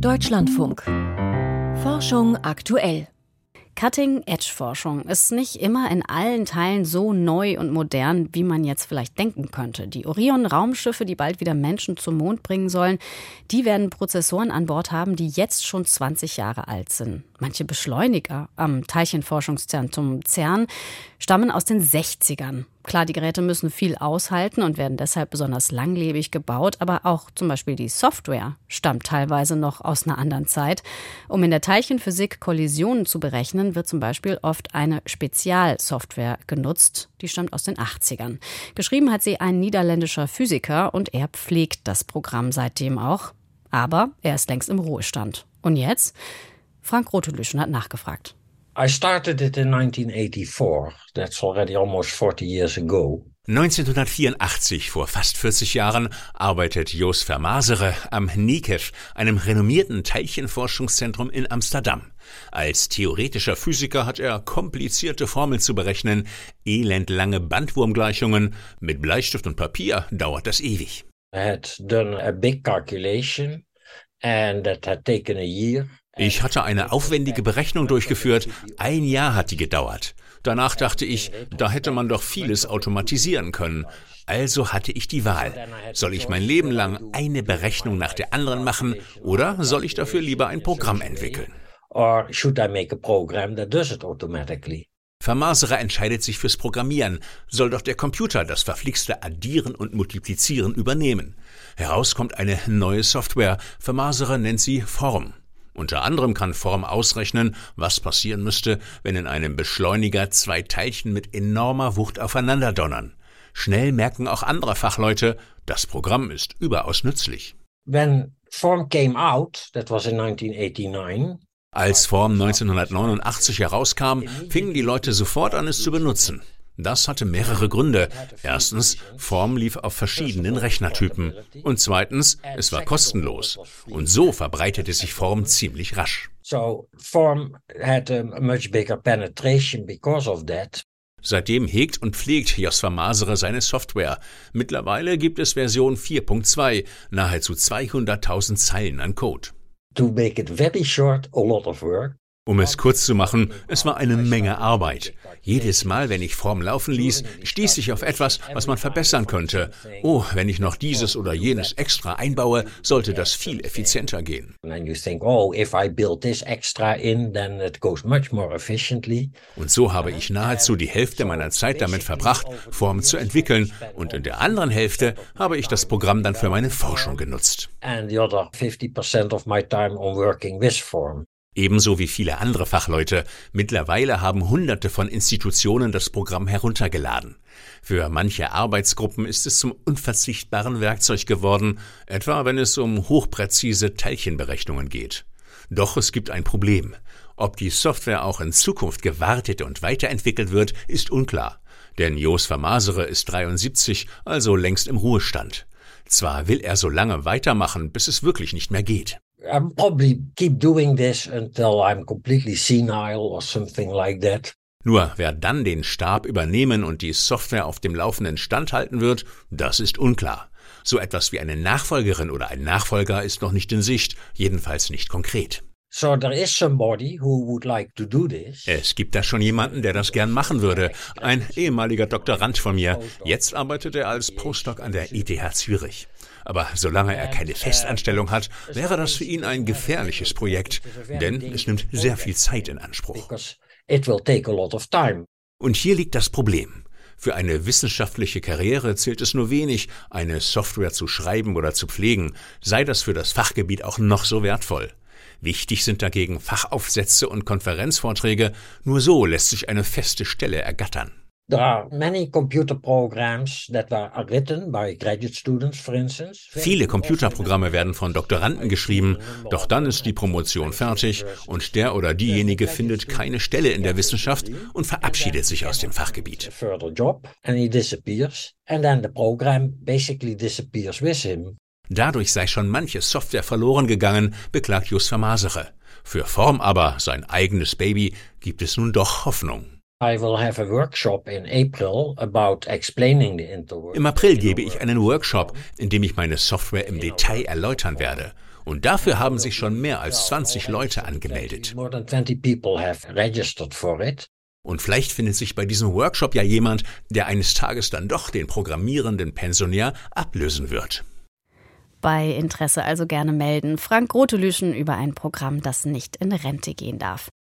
Deutschlandfunk. Forschung aktuell. Cutting-Edge-Forschung ist nicht immer in allen Teilen so neu und modern, wie man jetzt vielleicht denken könnte. Die Orion-Raumschiffe, die bald wieder Menschen zum Mond bringen sollen, die werden Prozessoren an Bord haben, die jetzt schon 20 Jahre alt sind. Manche Beschleuniger am Teilchenforschungszentrum CERN stammen aus den 60ern. Klar, die Geräte müssen viel aushalten und werden deshalb besonders langlebig gebaut, aber auch zum Beispiel die Software stammt teilweise noch aus einer anderen Zeit. Um in der Teilchenphysik Kollisionen zu berechnen, wird zum Beispiel oft eine Spezialsoftware genutzt, die stammt aus den 80ern. Geschrieben hat sie ein niederländischer Physiker und er pflegt das Programm seitdem auch. Aber er ist längst im Ruhestand. Und jetzt? Frank Rotelüschen hat nachgefragt. I started it in 1984. That's already almost 40 years ago. 1984, vor fast 40 Jahren, arbeitet Jos Vermasere am NICEF, einem renommierten Teilchenforschungszentrum in Amsterdam. Als theoretischer Physiker hat er komplizierte Formeln zu berechnen, elendlange Bandwurmgleichungen. Mit Bleistift und Papier dauert das ewig. I had done a big calculation and that had taken a year. Ich hatte eine aufwendige Berechnung durchgeführt. Ein Jahr hat die gedauert. Danach dachte ich, da hätte man doch vieles automatisieren können. Also hatte ich die Wahl. Soll ich mein Leben lang eine Berechnung nach der anderen machen oder soll ich dafür lieber ein Programm entwickeln? Or should I make a program that does it automatically? Vermaserer entscheidet sich fürs Programmieren, soll doch der Computer das verflixte Addieren und Multiplizieren übernehmen. Heraus kommt eine neue Software, Vermaserer nennt sie Form. Unter anderem kann Form ausrechnen, was passieren müsste, wenn in einem Beschleuniger zwei Teilchen mit enormer Wucht aufeinander donnern. Schnell merken auch andere Fachleute, das Programm ist überaus nützlich. When Form came out, that was in 1989, Als Form 1989 herauskam, fingen die Leute sofort an, es zu benutzen. Das hatte mehrere Gründe. Erstens, Form lief auf verschiedenen Rechnertypen. Und zweitens, es war kostenlos. Und so verbreitete sich Form ziemlich rasch. Seitdem hegt und pflegt Josfa Masere seine Software. Mittlerweile gibt es Version 4.2, nahezu 200.000 Zeilen an Code. To make it very short, a lot of work. Um es kurz zu machen, es war eine Menge Arbeit. Jedes Mal, wenn ich Form laufen ließ, stieß ich auf etwas, was man verbessern könnte. Oh, wenn ich noch dieses oder jenes extra einbaue, sollte das viel effizienter gehen. Oh. Und so habe ich nahezu die Hälfte meiner Zeit damit verbracht, Form zu entwickeln, und in der anderen Hälfte habe ich das Programm dann für meine Forschung genutzt. And the other 50% of my time on working with Form. Ebenso wie viele andere Fachleute. Mittlerweile haben Hunderte von Institutionen das Programm heruntergeladen. Für manche Arbeitsgruppen ist es zum unverzichtbaren Werkzeug geworden, etwa wenn es um hochpräzise Teilchenberechnungen geht. Doch es gibt ein Problem. Ob die Software auch in Zukunft gewartet und weiterentwickelt wird, ist unklar. Denn Jos Vermasere ist 73, also längst im Ruhestand. Zwar will er so lange weitermachen, bis es wirklich nicht mehr geht. I'll probably keep doing this until I'm completely senile or something like that. Nur wer dann den Stab übernehmen und die Software auf dem laufenden Stand halten wird, das ist unklar. So etwas wie eine Nachfolgerin oder ein Nachfolger ist noch nicht in Sicht, jedenfalls nicht konkret. So there is somebody who would like to do this. Es gibt da schon jemanden, der das gern machen würde. Ein ehemaliger Doktorand von mir. Jetzt arbeitet er als Postdoc an der ETH Zürich. Aber solange er keine Festanstellung hat, wäre das für ihn ein gefährliches Projekt, denn es nimmt sehr viel Zeit in Anspruch. Und hier liegt das Problem. Für eine wissenschaftliche Karriere zählt es nur wenig, eine Software zu schreiben oder zu pflegen, sei das für das Fachgebiet auch noch so wertvoll. Wichtig sind dagegen Fachaufsätze und Konferenzvorträge, nur so lässt sich eine feste Stelle ergattern. There are many computer programs that were written by graduate students, for instance. Viele Computerprogramme werden von Doktoranden geschrieben, doch dann ist die Promotion fertig und der oder diejenige findet keine Stelle in der Wissenschaft und verabschiedet sich aus dem Fachgebiet. A further job and he disappears and then the program basically disappears with him. Dadurch sei schon manche Software verloren gegangen, beklagt Just Vermasere. Für Form aber, sein eigenes Baby, gibt es nun doch Hoffnung. Im April gebe ich einen Workshop, in dem ich meine Software im Detail erläutern werde. Und dafür haben sich schon mehr als 20 Leute angemeldet. Und vielleicht findet sich bei diesem Workshop ja jemand, der eines Tages dann doch den programmierenden Pensionär ablösen wird. Bei Interesse also gerne melden. Frank Rotelüschen über ein Programm, das nicht in Rente gehen darf.